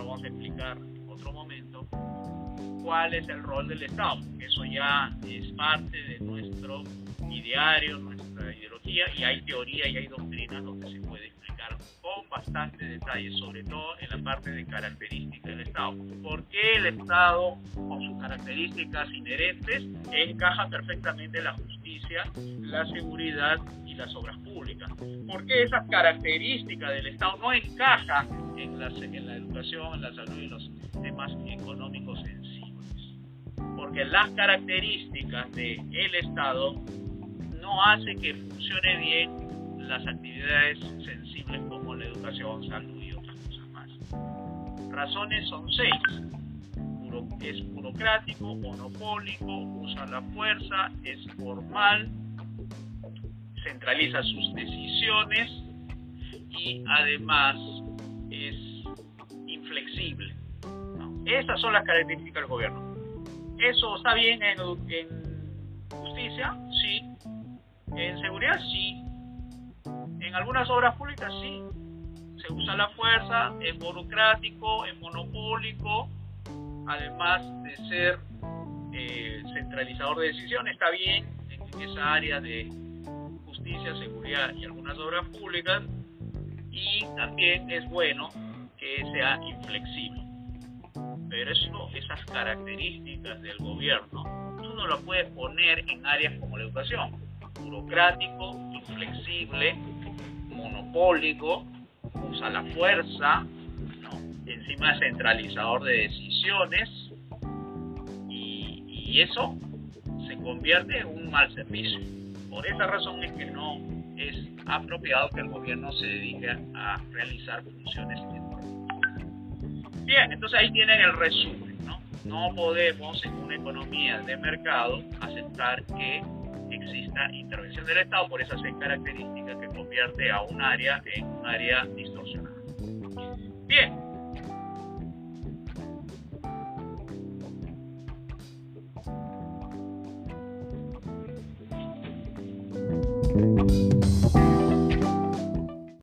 otro momento, cuál es el rol del Estado. Eso ya es parte de nuestro ideario, nuestra ideología, y hay teoría y hay doctrina donde se puede explicar con bastante detalle, sobre todo en la parte de características del Estado. ¿Por qué el Estado, con sus características inherentes, encaja perfectamente la justicia, la seguridad y las obras públicas? ¿Por qué esas características del Estado no encajan en en la educación, en la salud y los temas económicos sensibles? Porque las características del Estado no hacen que funcione bien las actividades sensibles como la educación, salud y otras cosas más. Razones son seis. Es burocrático, monopólico, usa la fuerza, es formal, centraliza sus decisiones y además Esas son las características del gobierno. ¿Eso está bien en, justicia? Sí. ¿En seguridad? Sí en algunas obras públicas sí, se usa la fuerza, es burocrático, es monopólico, además de ser eh, centralizador de decisiones, está bien en esa área de justicia, seguridad y algunas obras públicas, y también es bueno que sea inflexible. Pero esas características del gobierno, tú no lo puedes poner en áreas como la educación, burocrático, inflexible, monopólico, usa la fuerza, encima centralizador de decisiones y, eso se convierte en un mal servicio. Por esa razón es que no es apropiado que el gobierno se dedique a realizar funciones Bien, entonces ahí tienen el resumen. ¿no? no podemos en una economía de mercado aceptar que exista intervención del Estado por esas seis características que convierte a un área en un área distorsionada. Bien.